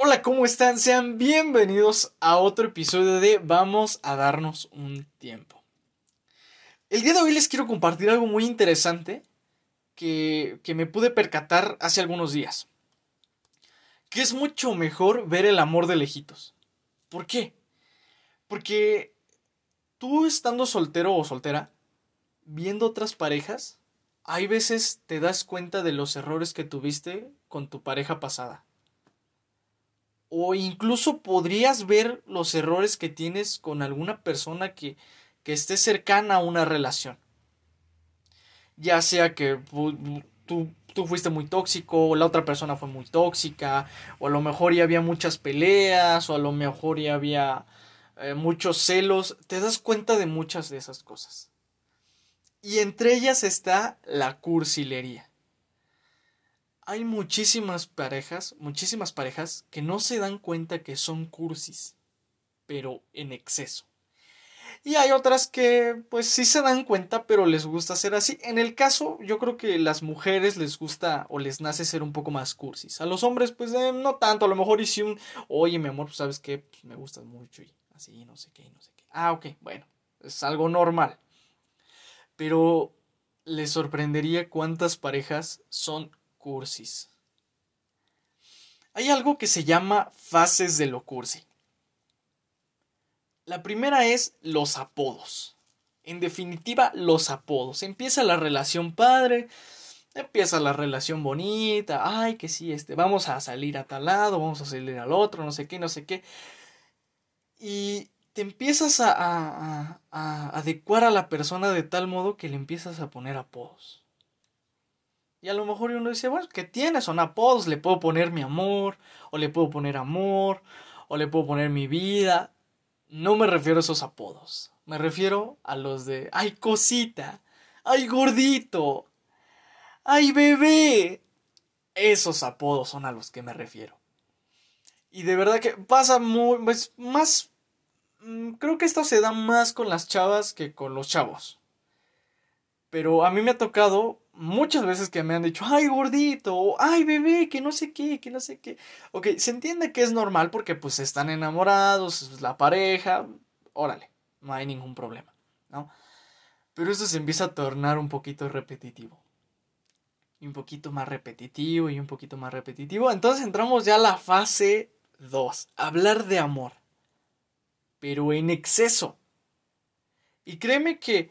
Hola, ¿cómo están? Sean bienvenidos a otro episodio de Vamos a darnos un tiempo. El día de hoy les quiero compartir algo muy interesante que, que me pude percatar hace algunos días. Que es mucho mejor ver el amor de lejitos. ¿Por qué? Porque tú estando soltero o soltera, viendo otras parejas, hay veces te das cuenta de los errores que tuviste con tu pareja pasada. O incluso podrías ver los errores que tienes con alguna persona que, que esté cercana a una relación. Ya sea que tú, tú fuiste muy tóxico, o la otra persona fue muy tóxica, o a lo mejor ya había muchas peleas, o a lo mejor ya había eh, muchos celos. Te das cuenta de muchas de esas cosas. Y entre ellas está la cursilería. Hay muchísimas parejas, muchísimas parejas que no se dan cuenta que son cursis, pero en exceso. Y hay otras que pues sí se dan cuenta, pero les gusta ser así. En el caso, yo creo que las mujeres les gusta o les nace ser un poco más cursis. A los hombres, pues eh, no tanto. A lo mejor hice un, oye, mi amor, pues sabes qué, pues, me gustas mucho y así, no sé qué, no sé qué. Ah, ok, bueno, es algo normal. Pero les sorprendería cuántas parejas son cursis. Hay algo que se llama fases de lo cursi. La primera es los apodos. En definitiva, los apodos. Empieza la relación padre, empieza la relación bonita, ay, que sí, este, vamos a salir a tal lado, vamos a salir al otro, no sé qué, no sé qué. Y te empiezas a, adecuar a la persona de tal modo que le empiezas a poner apodos. Y a lo mejor uno dice, bueno, ¿qué tiene? Son apodos, le puedo poner mi amor, o le puedo poner amor, o le puedo poner mi vida. No me refiero a esos apodos. Me refiero a los de, ay cosita, ay gordito, ay bebé. Esos apodos son a los que me refiero. Y de verdad que pasa muy, pues, más Mm, creo que esto se da más con las chavas que con los chavos. Pero a mí me ha tocado muchas veces que me han dicho, ay gordito, ay bebé, que no sé qué, que no sé qué. Ok, se entiende que es normal porque pues están enamorados, es la pareja, órale, no hay ningún problema, ¿no? Pero eso se empieza a tornar un poquito repetitivo. Y un poquito más repetitivo y un poquito más repetitivo. Entonces entramos ya a la fase 2, hablar de amor pero en exceso. Y créeme que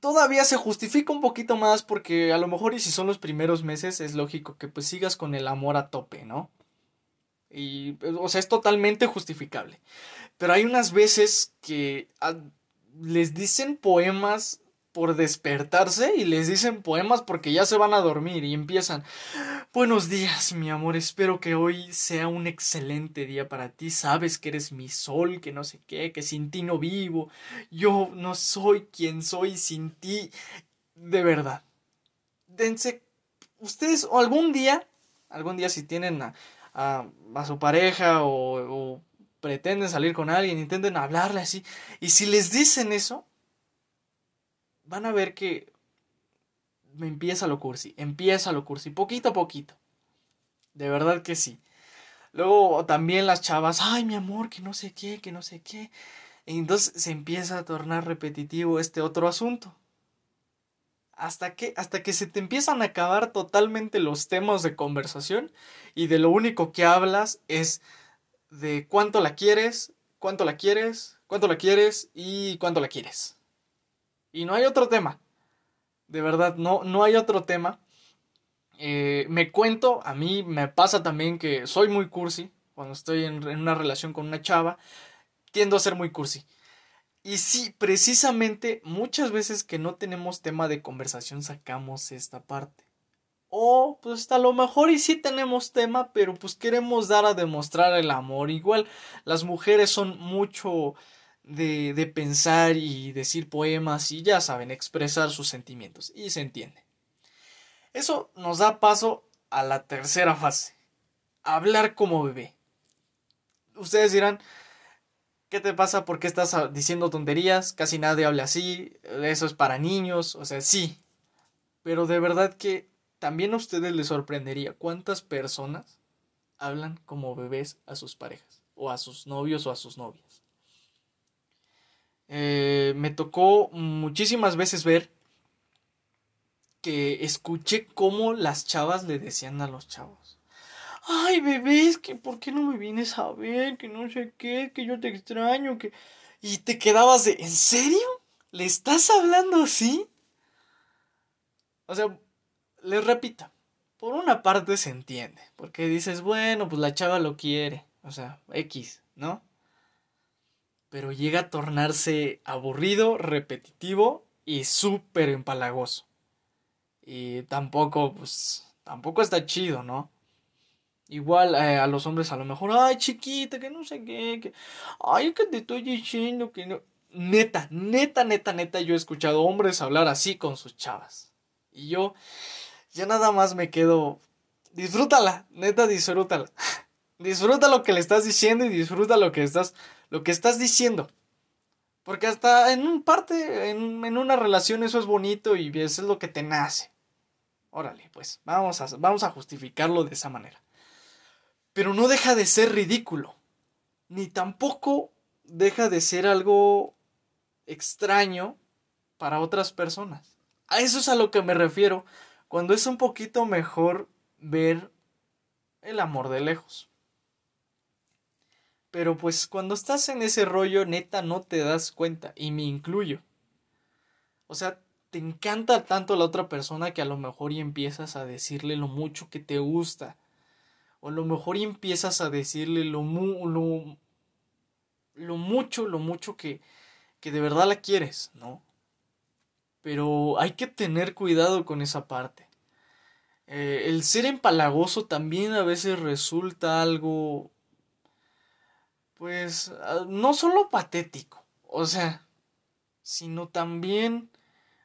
todavía se justifica un poquito más porque a lo mejor y si son los primeros meses es lógico que pues sigas con el amor a tope, ¿no? Y o sea, es totalmente justificable. Pero hay unas veces que ah, les dicen poemas por despertarse y les dicen poemas porque ya se van a dormir y empiezan Buenos días, mi amor, espero que hoy sea un excelente día para ti. Sabes que eres mi sol, que no sé qué, que sin ti no vivo. Yo no soy quien soy sin ti. De verdad. Dense ustedes o algún día, algún día si tienen a, a, su pareja o, pretenden salir con alguien, intenten hablarle así. Y si les dicen eso, van a ver que me empieza lo cursi, empieza lo cursi, poquito a poquito. De verdad que sí. Luego también las chavas, ay mi amor, que no sé qué, que no sé qué. Y entonces se empieza a tornar repetitivo este otro asunto. Hasta que, hasta que se te empiezan a acabar totalmente los temas de conversación y de lo único que hablas es de cuánto la quieres, cuánto la quieres, cuánto la quieres y cuánto la quieres. Y no hay otro tema. De verdad, no, no hay otro tema. Eh, me cuento, a mí me pasa también que soy muy cursi. Cuando estoy en, en una relación con una chava, tiendo a ser muy cursi. Y sí, precisamente muchas veces que no tenemos tema de conversación sacamos esta parte. O pues a lo mejor y sí tenemos tema, pero pues queremos dar a demostrar el amor. Igual las mujeres son mucho de, pensar y decir poemas y ya saben, expresar sus sentimientos. Y se entiende. Eso nos da paso a la tercera fase. Hablar como bebé. Ustedes dirán, ¿qué te pasa? ¿Por qué estás diciendo tonterías? Casi nadie habla así. Eso es para niños. O sea, sí. Pero de verdad que también a ustedes les sorprendería cuántas personas hablan como bebés a sus parejas, o a sus novios o a sus novias. Tocó muchísimas veces ver que escuché cómo las chavas le decían a los chavos. Ay, bebés, que por qué no me vienes a ver, que no sé qué, que yo te extraño, que... Y te quedabas de, ¿en serio? ¿Le estás hablando así? O sea, les repito, por una parte se entiende, porque dices, bueno, pues la chava lo quiere, o sea, X, ¿no? Pero llega a tornarse aburrido, repetitivo y súper empalagoso. Y tampoco, pues, tampoco está chido, ¿no? Igual eh, a los hombres a lo mejor, ay chiquita, que no sé qué, que, ay, que te estoy diciendo que no. Neta, neta, neta, neta, yo he escuchado hombres hablar así con sus chavas. Y yo ya nada más me quedo, disfrútala, neta, disfrútala. disfruta lo que le estás diciendo y disfruta lo que estás, lo que estás diciendo. Porque hasta en un parte, en, en una relación eso es bonito y eso es lo que te nace. Órale, pues, vamos a, vamos a justificarlo de esa manera. Pero no deja de ser ridículo. Ni tampoco deja de ser algo extraño para otras personas. A eso es a lo que me refiero cuando es un poquito mejor ver el amor de lejos. Pero pues cuando estás en ese rollo neta no te das cuenta y me incluyo. O sea, te encanta tanto la otra persona que a lo mejor y empiezas a decirle lo mucho que te gusta. O a lo mejor y empiezas a decirle lo, lo, lo mucho, lo mucho que, que de verdad la quieres, ¿no? Pero hay que tener cuidado con esa parte. Eh, el ser empalagoso también a veces resulta algo, pues, ah, no solo patético, o sea, sino también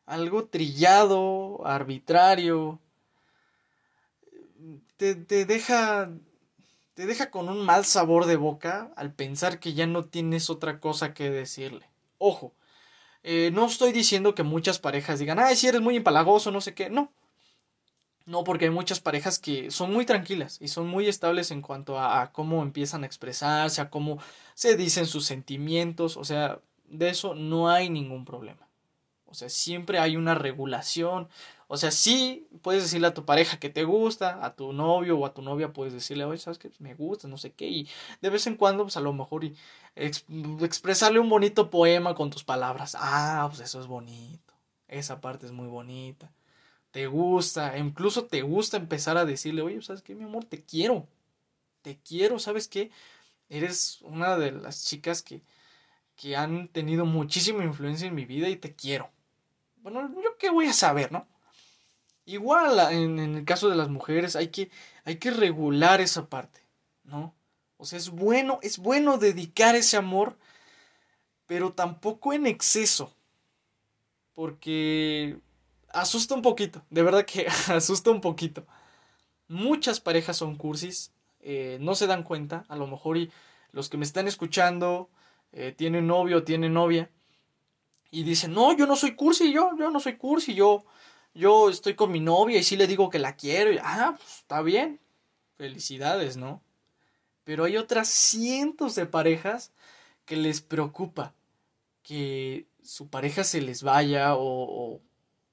algo trillado, arbitrario. Te, te deja te deja con un mal sabor de boca al pensar que ya no tienes otra cosa que decirle. Ojo, eh, no estoy diciendo que muchas parejas digan, ay, si eres muy empalagoso, no sé qué. No. No, porque hay muchas parejas que son muy tranquilas y son muy estables en cuanto a, cómo empiezan a expresarse, a cómo se dicen sus sentimientos. O sea, de eso no hay ningún problema. O sea, siempre hay una regulación. O sea, sí puedes decirle a tu pareja que te gusta, a tu novio o a tu novia puedes decirle, oye, ¿sabes qué? Me gusta, no sé qué. Y de vez en cuando, pues a lo mejor y expresarle un bonito poema con tus palabras. Ah, pues eso es bonito. Esa parte es muy bonita. Te gusta, incluso te gusta empezar a decirle, oye, ¿sabes qué, mi amor? Te quiero. Te quiero, ¿sabes qué? Eres una de las chicas que, que han tenido muchísima influencia en mi vida y te quiero. Bueno, yo qué voy a saber, ¿no? Igual en, el caso de las mujeres hay que, hay que regular esa parte, ¿no? O sea, es bueno, es bueno dedicar ese amor, pero tampoco en exceso. Porque asusta un poquito, de verdad que asusta un poquito. Muchas parejas son cursis, eh, no se dan cuenta, a lo mejor y los que me están escuchando eh, tienen novio o tienen novia y dicen, no, yo no soy cursi, yo, yo no soy cursi, yo, yo estoy con mi novia y sí le digo que la quiero. Y, ah, pues está bien. Felicidades, ¿no? Pero hay otras cientos de parejas que les preocupa que su pareja se les vaya o, o,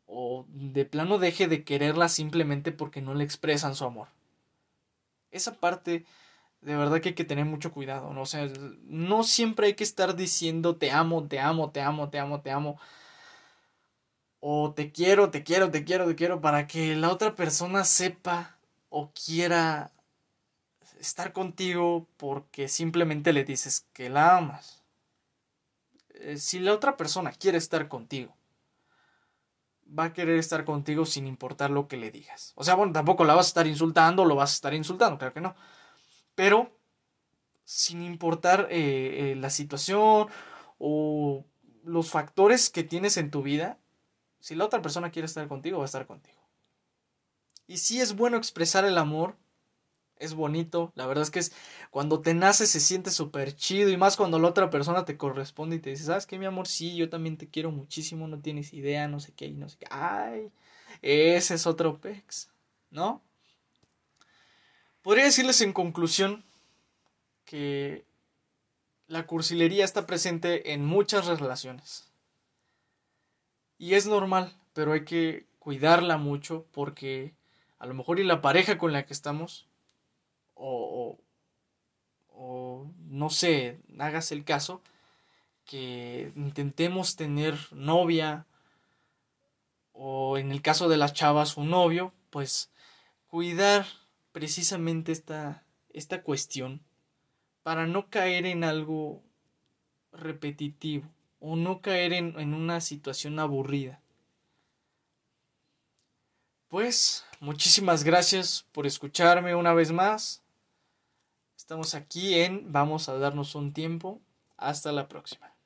o de plano deje de quererla simplemente porque no le expresan su amor. Esa parte de verdad que hay que tener mucho cuidado, ¿no? O no siempre hay que estar diciendo te amo, te amo, te amo, te amo, te amo o te quiero, te quiero, te quiero, te quiero, para que la otra persona sepa o quiera estar contigo porque simplemente le dices que la amas. Eh, si la otra persona quiere estar contigo, va a querer estar contigo sin importar lo que le digas. O sea, bueno, tampoco la vas a estar insultando, lo vas a estar insultando, claro que no. Pero sin importar eh, eh, la situación o los factores que tienes en tu vida, si la otra persona quiere estar contigo, va a estar contigo. Y si es bueno expresar el amor, es bonito, la verdad es que es cuando te nace se siente súper chido y más cuando la otra persona te corresponde y te dice, ¿sabes qué, mi amor? Sí, yo también te quiero muchísimo, no tienes idea, no sé qué, y no sé qué. Ay, ese es otro pex, ¿no? Podría decirles en conclusión que la cursilería está presente en muchas relaciones. Y es normal, pero hay que cuidarla mucho porque a lo mejor y la pareja con la que estamos o, o, no sé, hagas el caso, que intentemos tener novia o en el caso de las chavas un novio, pues cuidar precisamente esta, esta cuestión para no caer en algo repetitivo o no caer en, en una situación aburrida. Pues muchísimas gracias por escucharme una vez más. Estamos aquí en Vamos a darnos un tiempo. Hasta la próxima.